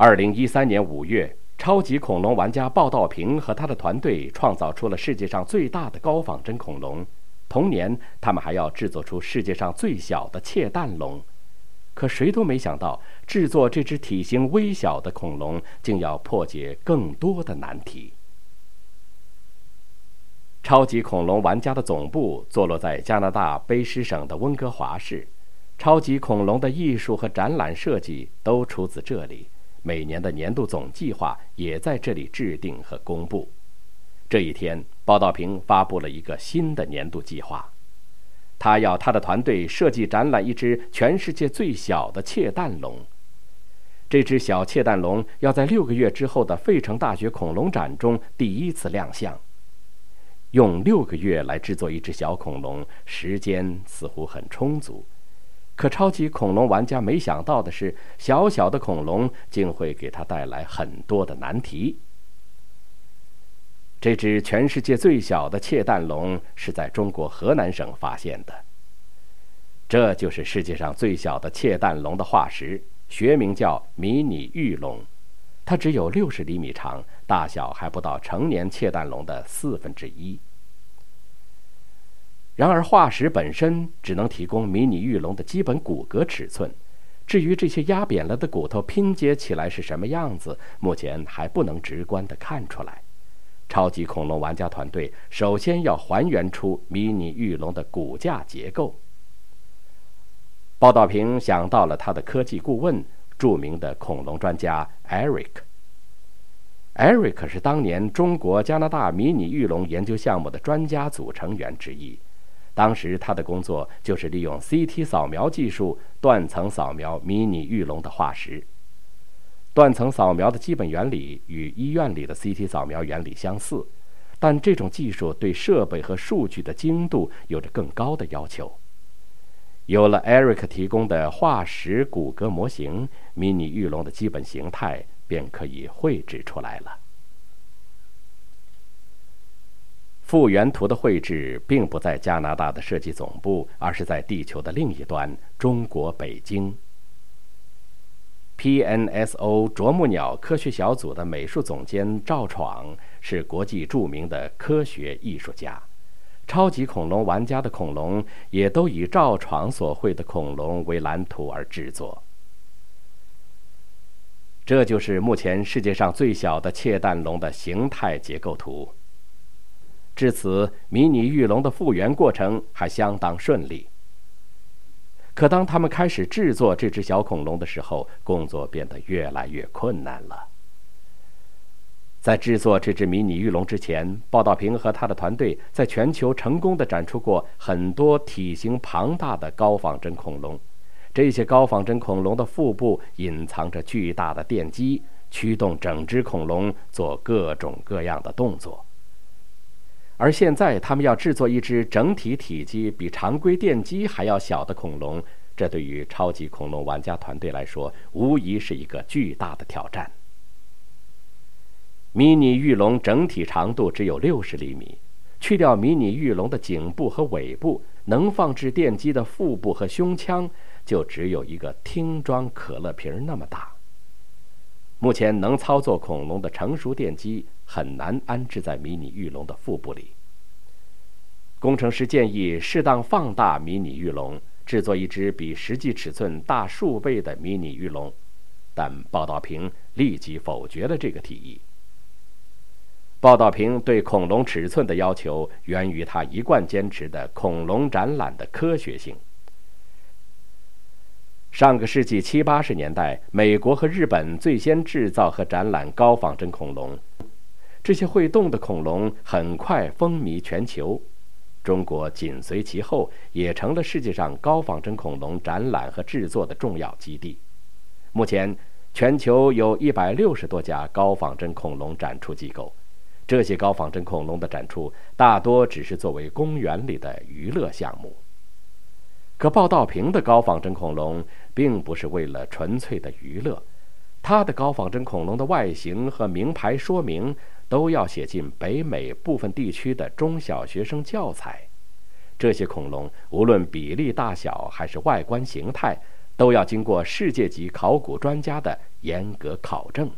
二零一三年五月，超级恐龙玩家鲍道平和他的团队创造出了世界上最大的高仿真恐龙。同年，他们还要制作出世界上最小的窃蛋龙。可谁都没想到，制作这只体型微小的恐龙，竟要破解更多的难题。超级恐龙玩家的总部坐落在加拿大卑诗省的温哥华市，超级恐龙的艺术和展览设计都出自这里。每年的年度总计划也在这里制定和公布。这一天，报道平发布了一个新的年度计划，他要他的团队设计展览一只全世界最小的窃蛋龙。这只小窃蛋龙要在六个月之后的费城大学恐龙展中第一次亮相。用六个月来制作一只小恐龙，时间似乎很充足。可超级恐龙玩家没想到的是，小小的恐龙竟会给他带来很多的难题。这只全世界最小的窃蛋龙是在中国河南省发现的。这就是世界上最小的窃蛋龙的化石，学名叫迷你玉龙，它只有六十厘米长。大小还不到成年窃蛋龙的四分之一。然而，化石本身只能提供迷你玉龙的基本骨骼尺寸，至于这些压扁了的骨头拼接起来是什么样子，目前还不能直观的看出来。超级恐龙玩家团队首先要还原出迷你玉龙的骨架结构。报道平想到了他的科技顾问，著名的恐龙专家 Eric。Eric 是当年中国加拿大迷你玉龙研究项目的专家组成员之一。当时他的工作就是利用 CT 扫描技术断层扫描迷你玉龙的化石。断层扫描的基本原理与医院里的 CT 扫描原理相似，但这种技术对设备和数据的精度有着更高的要求。有了 Eric 提供的化石骨骼模型，迷你玉龙的基本形态。便可以绘制出来了。复原图的绘制并不在加拿大的设计总部，而是在地球的另一端——中国北京。PNSO 啄木鸟科学小组的美术总监赵闯是国际著名的科学艺术家，超级恐龙玩家的恐龙也都以赵闯所绘的恐龙为蓝图而制作。这就是目前世界上最小的窃蛋龙的形态结构图。至此，迷你玉龙的复原过程还相当顺利。可当他们开始制作这只小恐龙的时候，工作变得越来越困难了。在制作这只迷你玉龙之前，鲍道平和他的团队在全球成功的展出过很多体型庞大的高仿真恐龙。这些高仿真恐龙的腹部隐藏着巨大的电机，驱动整只恐龙做各种各样的动作。而现在，他们要制作一只整体体积比常规电机还要小的恐龙，这对于超级恐龙玩家团队来说，无疑是一个巨大的挑战。迷你玉龙整体长度只有六十厘米，去掉迷你玉龙的颈部和尾部，能放置电机的腹部和胸腔。就只有一个听装可乐瓶那么大。目前能操作恐龙的成熟电机很难安置在迷你玉龙的腹部里。工程师建议适当放大迷你玉龙，制作一只比实际尺寸大数倍的迷你玉龙，但报道平立即否决了这个提议。报道平对恐龙尺寸的要求源于他一贯坚持的恐龙展览的科学性。上个世纪七八十年代，美国和日本最先制造和展览高仿真恐龙。这些会动的恐龙很快风靡全球，中国紧随其后，也成了世界上高仿真恐龙展览和制作的重要基地。目前，全球有一百六十多家高仿真恐龙展出机构，这些高仿真恐龙的展出大多只是作为公园里的娱乐项目。可报道屏的高仿真恐龙并不是为了纯粹的娱乐，它的高仿真恐龙的外形和名牌说明都要写进北美部分地区的中小学生教材。这些恐龙无论比例大小还是外观形态，都要经过世界级考古专家的严格考证。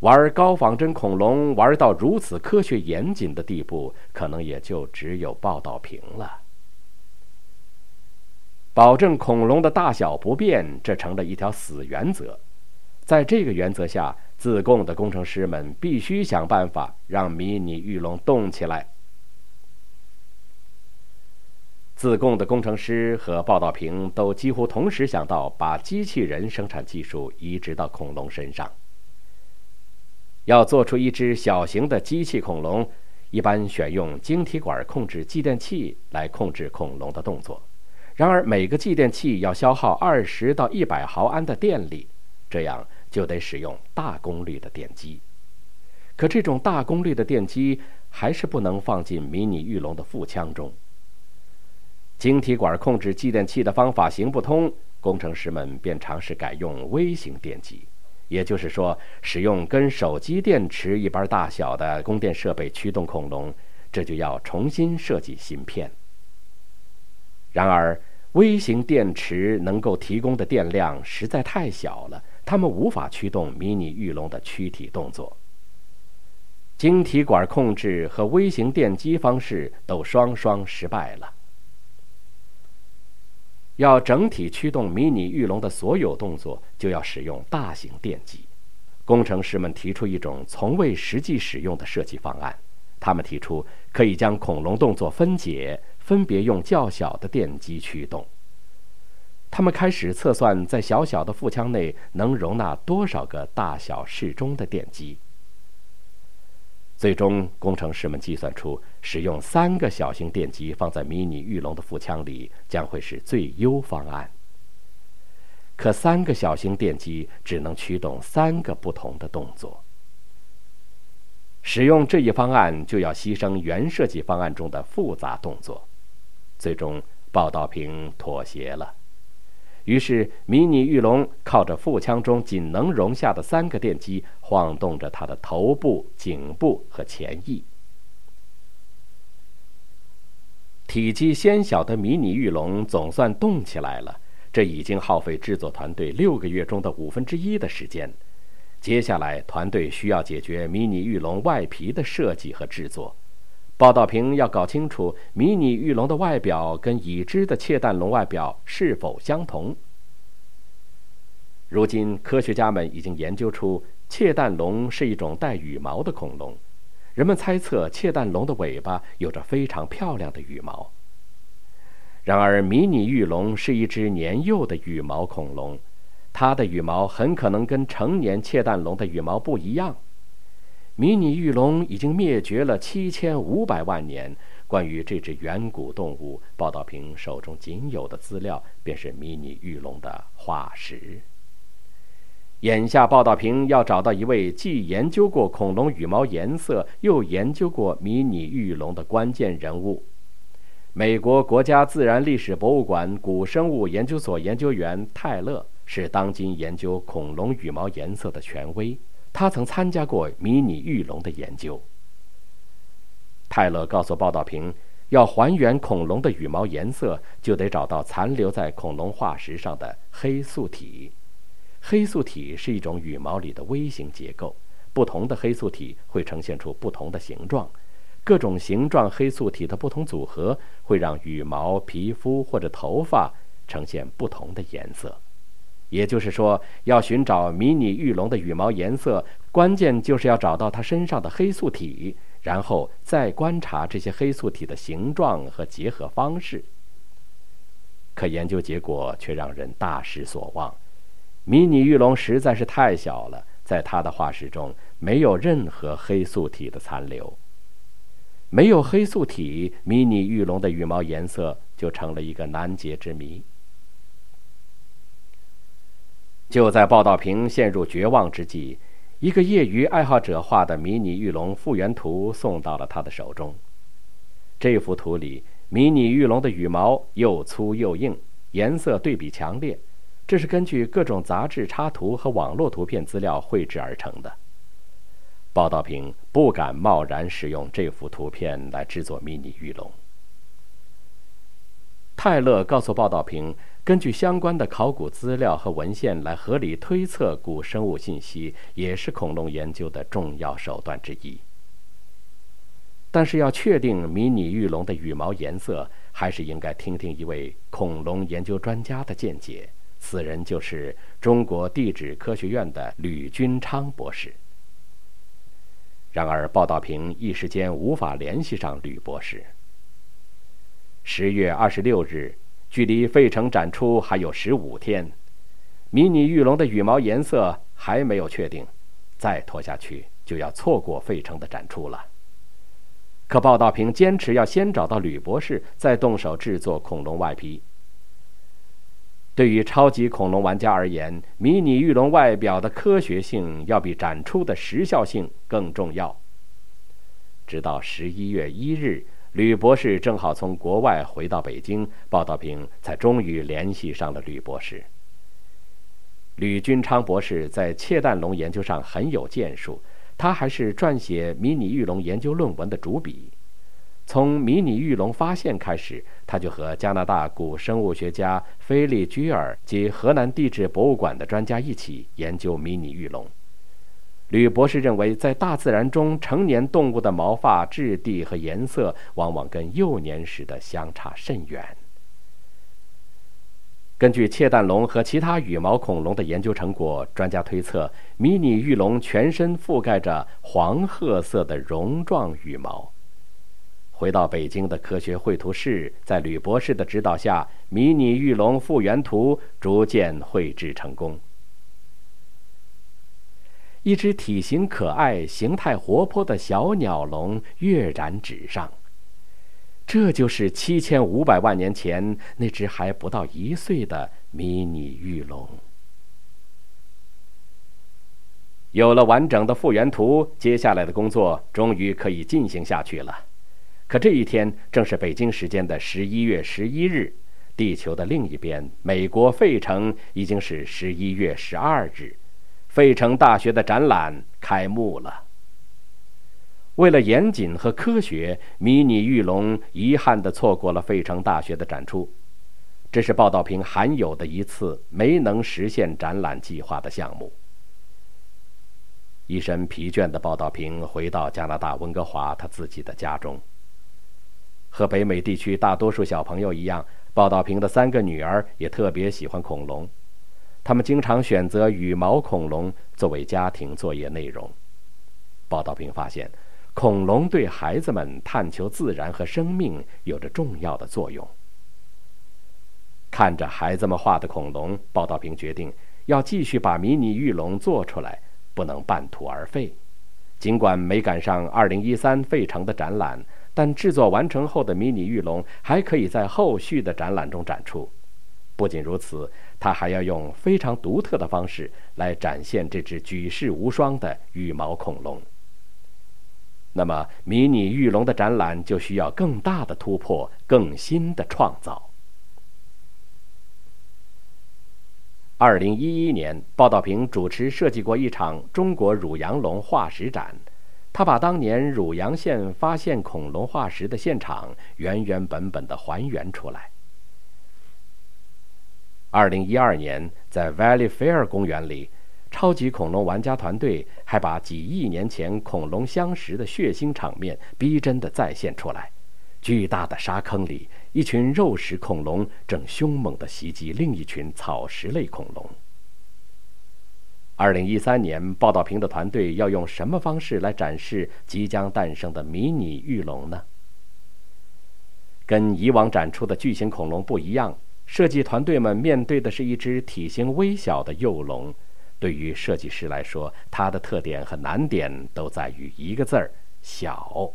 玩高仿真恐龙玩到如此科学严谨的地步，可能也就只有报道屏了。保证恐龙的大小不变，这成了一条死原则。在这个原则下，自贡的工程师们必须想办法让迷你玉龙动起来。自贡的工程师和报道屏都几乎同时想到把机器人生产技术移植到恐龙身上。要做出一只小型的机器恐龙，一般选用晶体管控制继电器来控制恐龙的动作。然而，每个继电器要消耗二十到一百毫安的电力，这样就得使用大功率的电机。可这种大功率的电机还是不能放进迷你玉龙的腹腔中。晶体管控制继电器的方法行不通，工程师们便尝试改用微型电机。也就是说，使用跟手机电池一般大小的供电设备驱动恐龙，这就要重新设计芯片。然而，微型电池能够提供的电量实在太小了，它们无法驱动迷你玉龙的躯体动作。晶体管控制和微型电机方式都双双失败了。要整体驱动迷你玉龙的所有动作，就要使用大型电机。工程师们提出一种从未实际使用的设计方案。他们提出可以将恐龙动作分解，分别用较小的电机驱动。他们开始测算在小小的腹腔内能容纳多少个大小适中的电机。最终，工程师们计算出，使用三个小型电机放在迷你玉龙的腹腔里将会是最优方案。可三个小型电机只能驱动三个不同的动作。使用这一方案就要牺牲原设计方案中的复杂动作。最终，报道平妥协了。于是，迷你玉龙靠着腹腔中仅能容下的三个电机，晃动着它的头部、颈部和前翼。体积纤小的迷你玉龙总算动起来了，这已经耗费制作团队六个月中的五分之一的时间。接下来，团队需要解决迷你玉龙外皮的设计和制作。报道屏要搞清楚迷你玉龙的外表跟已知的窃蛋龙外表是否相同。如今，科学家们已经研究出窃蛋龙是一种带羽毛的恐龙。人们猜测窃蛋龙的尾巴有着非常漂亮的羽毛。然而，迷你玉龙是一只年幼的羽毛恐龙，它的羽毛很可能跟成年窃蛋龙的羽毛不一样。迷你玉龙已经灭绝了七千五百万年。关于这只远古动物，报道平手中仅有的资料便是迷你玉龙的化石。眼下，报道平要找到一位既研究过恐龙羽毛颜色，又研究过迷你玉龙的关键人物——美国国家自然历史博物馆古生物研究所研究员泰勒，是当今研究恐龙羽毛颜色的权威。他曾参加过迷你玉龙的研究。泰勒告诉报道平，要还原恐龙的羽毛颜色，就得找到残留在恐龙化石上的黑素体。黑素体是一种羽毛里的微型结构，不同的黑素体会呈现出不同的形状。各种形状黑素体的不同组合，会让羽毛、皮肤或者头发呈现不同的颜色。也就是说，要寻找迷你玉龙的羽毛颜色，关键就是要找到它身上的黑素体，然后再观察这些黑素体的形状和结合方式。可研究结果却让人大失所望，迷你玉龙实在是太小了，在它的化石中没有任何黑素体的残留。没有黑素体，迷你玉龙的羽毛颜色就成了一个难解之谜。就在报道屏陷入绝望之际，一个业余爱好者画的迷你玉龙复原图送到了他的手中。这幅图里，迷你玉龙的羽毛又粗又硬，颜色对比强烈。这是根据各种杂志插图和网络图片资料绘制而成的。报道屏不敢贸然使用这幅图片来制作迷你玉龙。泰勒告诉报道屏。根据相关的考古资料和文献来合理推测古生物信息，也是恐龙研究的重要手段之一。但是，要确定迷你玉龙的羽毛颜色，还是应该听听一位恐龙研究专家的见解。此人就是中国地质科学院的吕君昌博士。然而，报道屏一时间无法联系上吕博士。十月二十六日，距离费城展出还有十五天，迷你玉龙的羽毛颜色还没有确定，再拖下去就要错过费城的展出了。可报道平坚持要先找到吕博士，再动手制作恐龙外皮。对于超级恐龙玩家而言，迷你玉龙外表的科学性要比展出的时效性更重要。直到十一月一日，吕博士正好从国外回到北京，报道屏才终于联系上了吕博士。吕君昌博士在窃蛋龙研究上很有建树。他还是撰写迷你玉龙研究论文的主笔。从迷你玉龙发现开始，他就和加拿大古生物学家菲利居尔及河南地质博物馆的专家一起研究迷你玉龙。吕博士认为，在大自然中，成年动物的毛发质地和颜色往往跟幼年时的相差甚远。根据窃蛋龙和其他羽毛恐龙的研究成果，专家推测，迷你玉龙全身覆盖着黄褐色的绒状羽毛。回到北京的科学绘图室，在吕博士的指导下，迷你玉龙复原图逐渐绘制成功。一只体型可爱、形态活泼的小鸟龙跃然纸上。这就是七千五百万年前那只还不到一岁的迷你玉龙。有了完整的复原图，接下来的工作终于可以进行下去了。可这一天正是北京时间的十一月十一日，地球的另一边，美国费城已经是十一月十二日，费城大学的展览开幕了。为了严谨和科学，迷你玉龙遗憾地错过了费城大学的展出，这是报道平罕有的一次没能实现展览计划的项目。一身疲倦的报道平回到加拿大温哥华他自己的家中。和北美地区大多数小朋友一样，报道平的三个女儿也特别喜欢恐龙，他们经常选择羽毛恐龙作为家庭作业内容。报道屏发现。恐龙对孩子们探求自然和生命有着重要的作用。看着孩子们画的恐龙，报道屏决定要继续把迷你玉龙做出来，不能半途而废。尽管没赶上2013费城的展览，但制作完成后的迷你玉龙还可以在后续的展览中展出。不仅如此，他还要用非常独特的方式来展现这只举世无双的羽毛恐龙。那么，迷你玉龙的展览就需要更大的突破，更新的创造。二零一一年，报道平主持设计过一场中国汝阳龙化石展，他把当年汝阳县发现恐龙化石的现场原原本本的还原出来。二零一二年，在 Valley Fair 公园里。超级恐龙玩家团队还把几亿年前恐龙相识的血腥场面逼真地再现出来。巨大的沙坑里，一群肉食恐龙正凶猛地袭击另一群草食类恐龙。二零一三年，报道屏的团队要用什么方式来展示即将诞生的迷你玉龙呢？跟以往展出的巨型恐龙不一样，设计团队们面对的是一只体型微小的幼龙。对于设计师来说，它的特点和难点都在于一个字儿——小。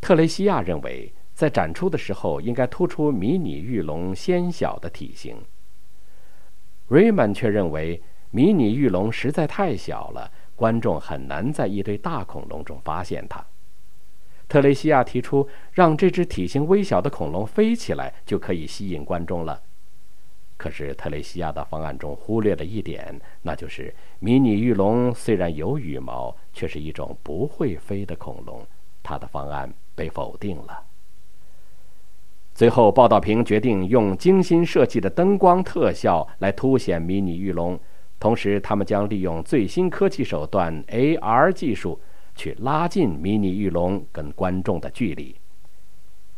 特雷西亚认为，在展出的时候应该突出迷你玉龙纤小的体型。瑞曼却认为，迷你玉龙实在太小了，观众很难在一堆大恐龙中发现它。特雷西亚提出，让这只体型微小的恐龙飞起来，就可以吸引观众了。可是特雷西亚的方案中忽略了一点，那就是迷你玉龙虽然有羽毛，却是一种不会飞的恐龙。他的方案被否定了。最后，报道屏决定用精心设计的灯光特效来凸显迷你玉龙，同时他们将利用最新科技手段 AR 技术去拉近迷你玉龙跟观众的距离。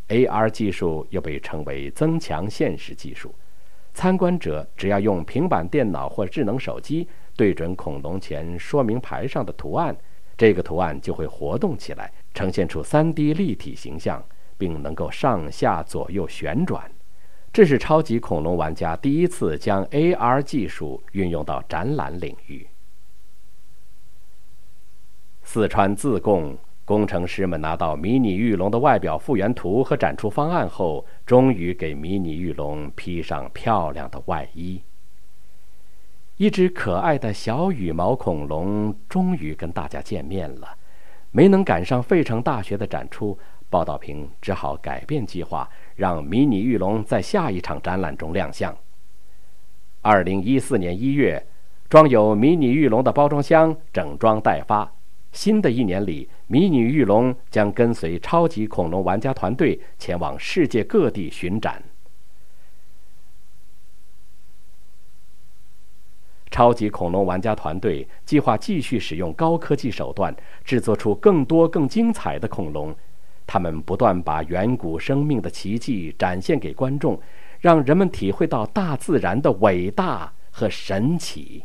AR 技术又被称为增强现实技术，参观者只要用平板电脑或智能手机对准恐龙前说明牌上的图案，这个图案就会活动起来，呈现出 3D 立体形象。并能够上下左右旋转，这是超级恐龙玩家第一次将 AR 技术运用到展览领域。四川自贡工程师们拿到迷你玉龙的外表复原图和展出方案后，终于给迷你玉龙披上漂亮的外衣。一只可爱的小羽毛恐龙终于跟大家见面了，没能赶上费城大学的展出。报道屏只好改变计划，让迷你玉龙在下一场展览中亮相。二零一四年一月，装有迷你玉龙的包装箱整装待发。新的一年里，迷你玉龙将跟随超级恐龙玩家团队前往世界各地巡展。超级恐龙玩家团队计划继续使用高科技手段，制作出更多更精彩的恐龙。他们不断把远古生命的奇迹展现给观众，让人们体会到大自然的伟大和神奇。